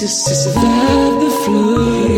to survive the flooding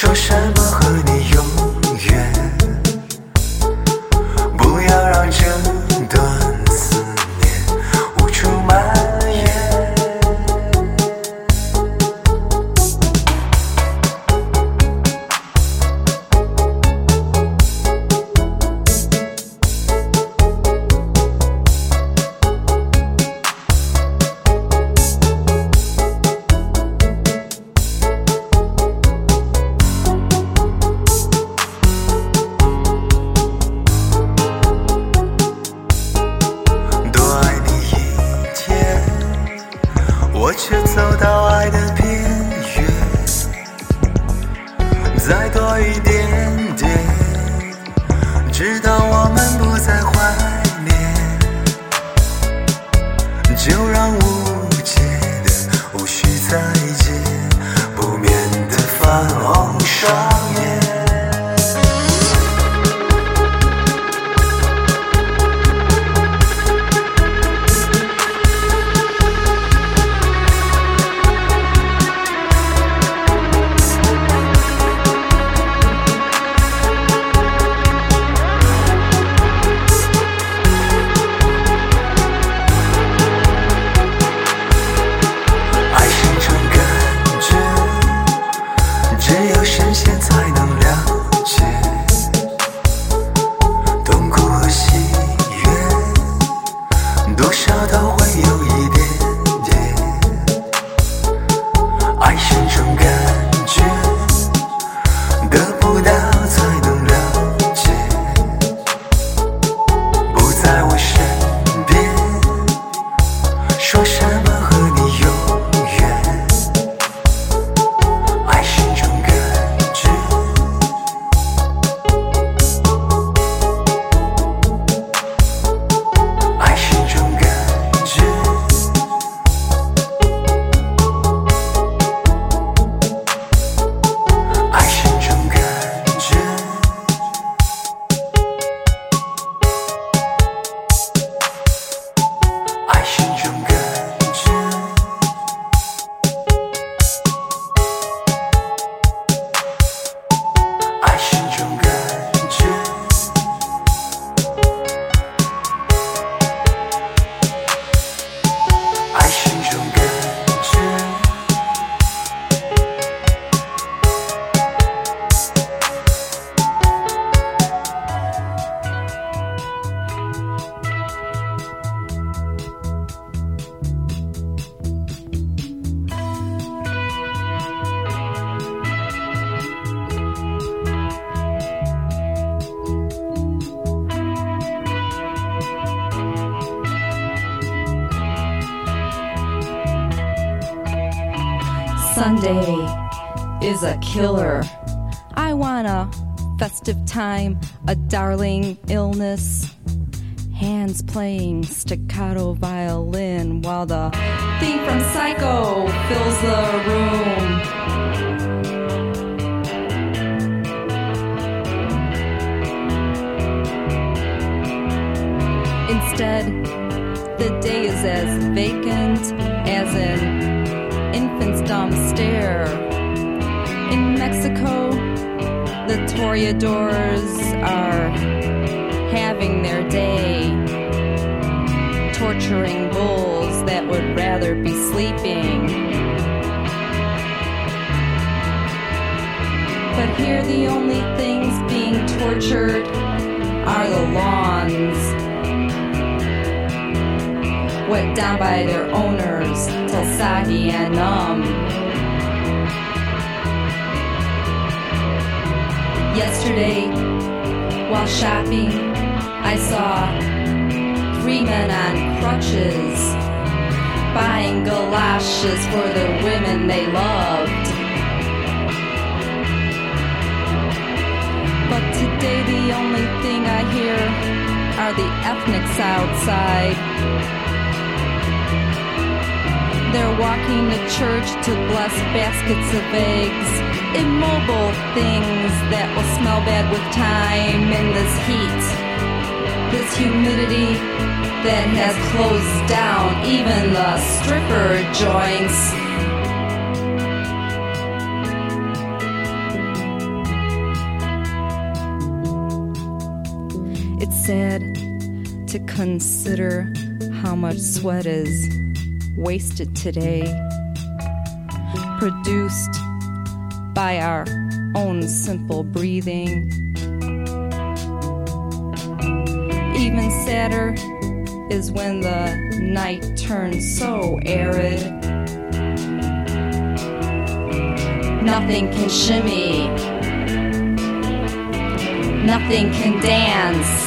说什么和你有 Mexico, the toreadors are having their day, torturing bulls that would rather be sleeping. But here, the only things being tortured are the lawns wet down by their owners till soggy and numb. Yesterday, while shopping, I saw three men on crutches buying galoshes for the women they loved. But today, the only thing I hear are the ethnics outside. They're walking to church to bless baskets of eggs, immobile things that will smell bad with time in this heat, this humidity that has closed down even the stripper joints. It's sad to consider how much sweat is wasted today, produced by our own simple breathing. Even sadder is when the night turns so arid. Nothing can shimmy, nothing can dance.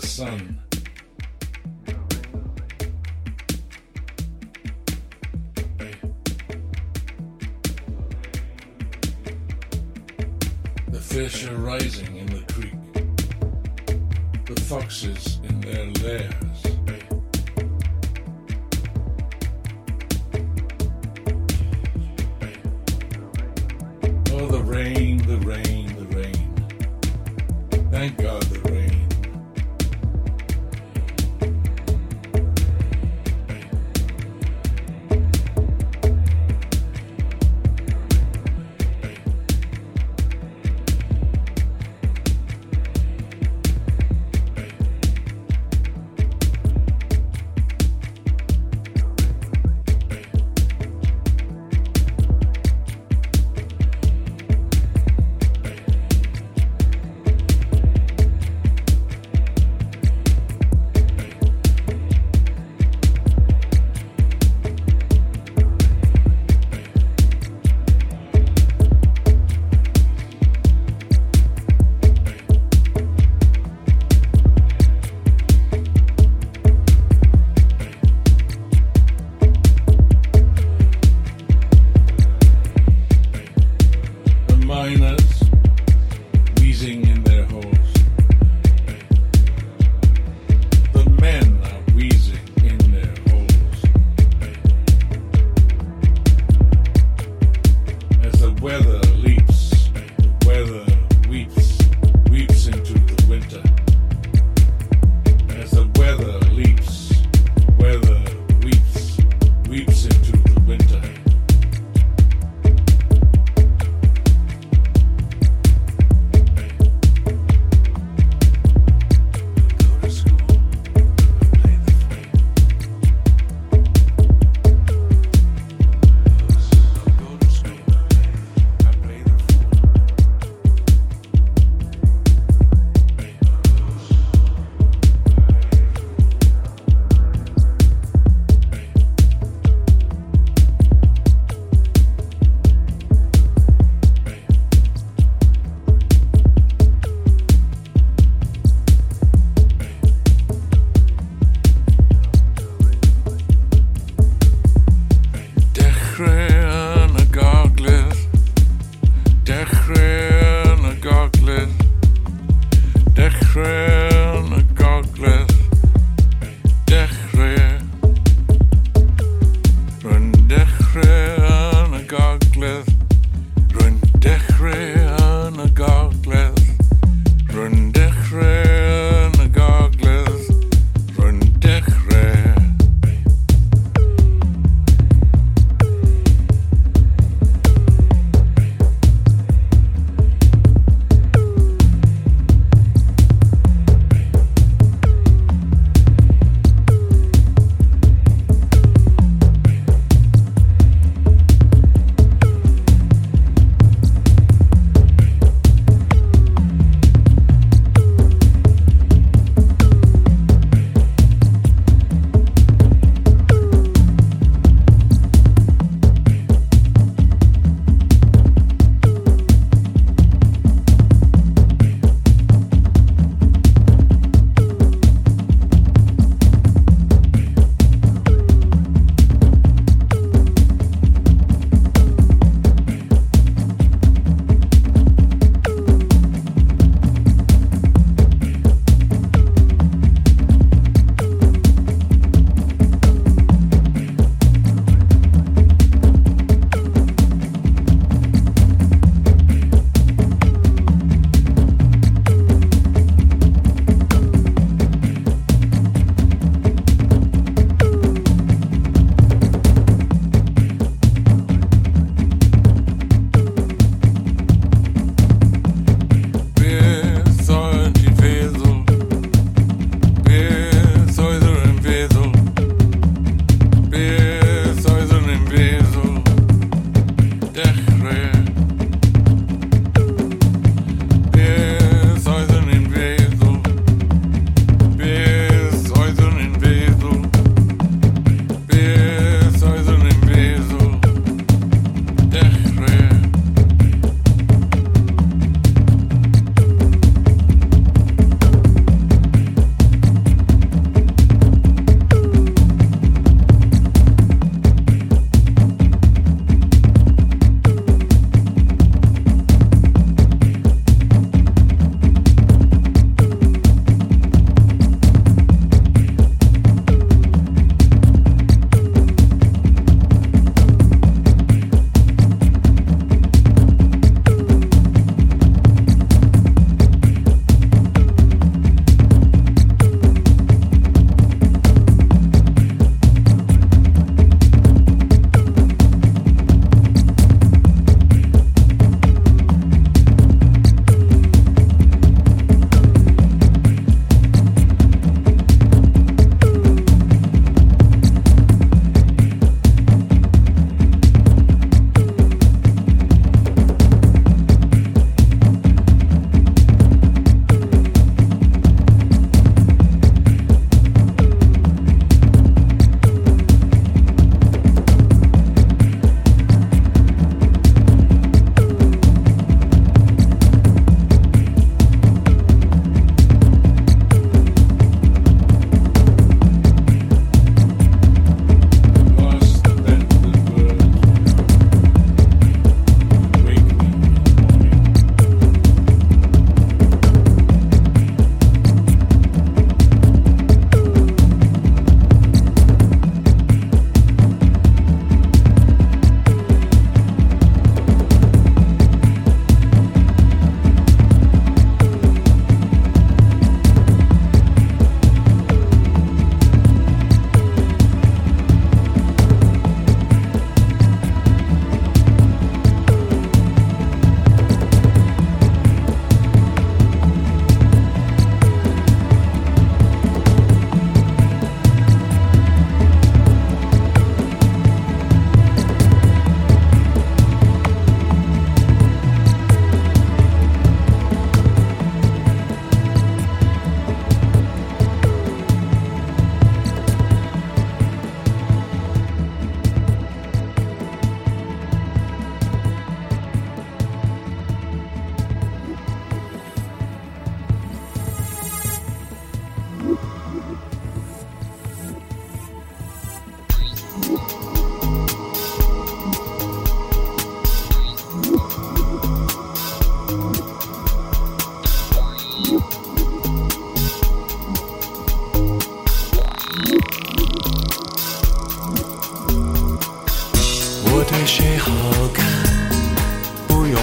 the sun. The fish are rising in the creek, the foxes in their lairs. Oh, the rain, the rain, the rain. Thank God the rain.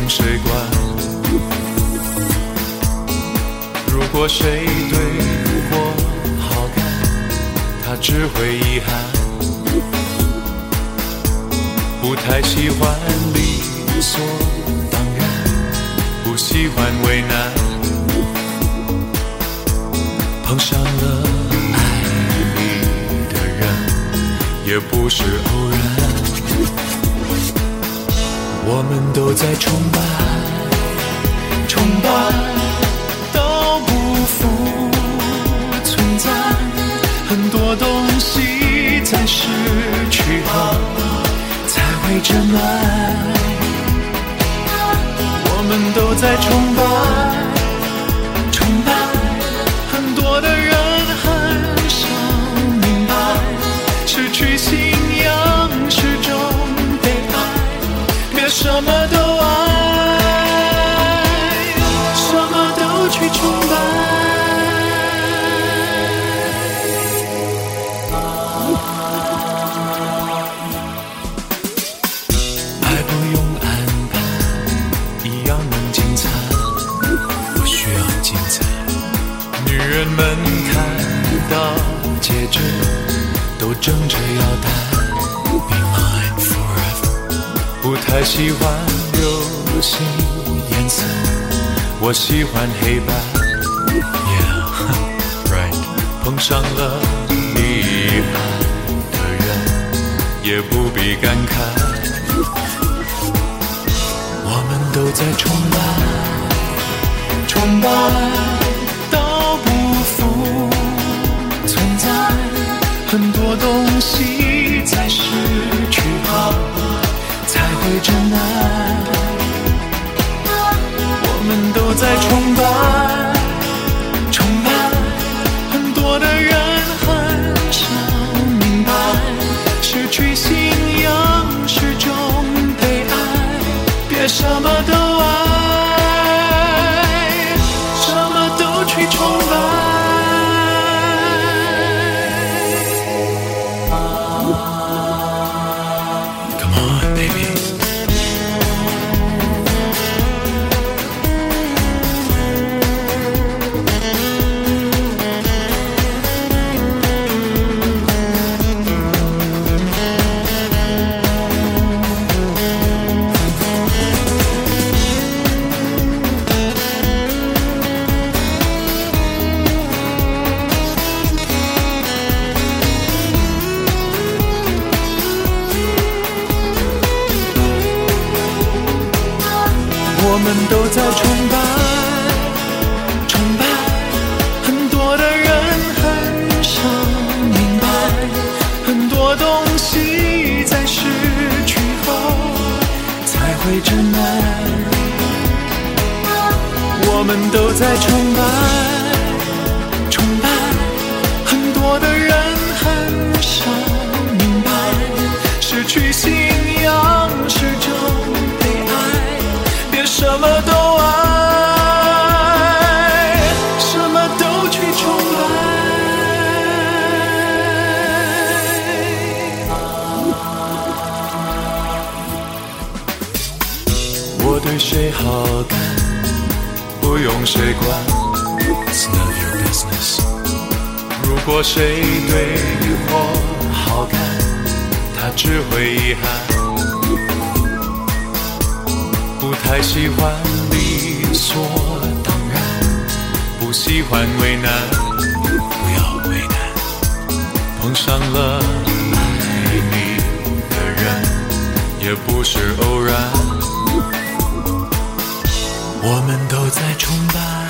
谁管。如果谁对我好感，他只会遗憾。不太喜欢理所当然，不喜欢为难。碰上了爱你的人，也不是偶然。我们都在崇拜，崇拜到不复存在。很多东西在失去后才会真爱。我们都在崇拜，别不太喜欢流行颜色，我喜欢黑白。Yeah，right。碰上了厉害的人，也不必感慨。我们都在崇拜，崇拜我对谁好感，不用谁管，It's none of your business。如果谁对我好感，他只会遗憾。不太喜欢理所当然，不喜欢为难，不要为难。碰上了爱你的人，也不是偶然。我们都在崇拜。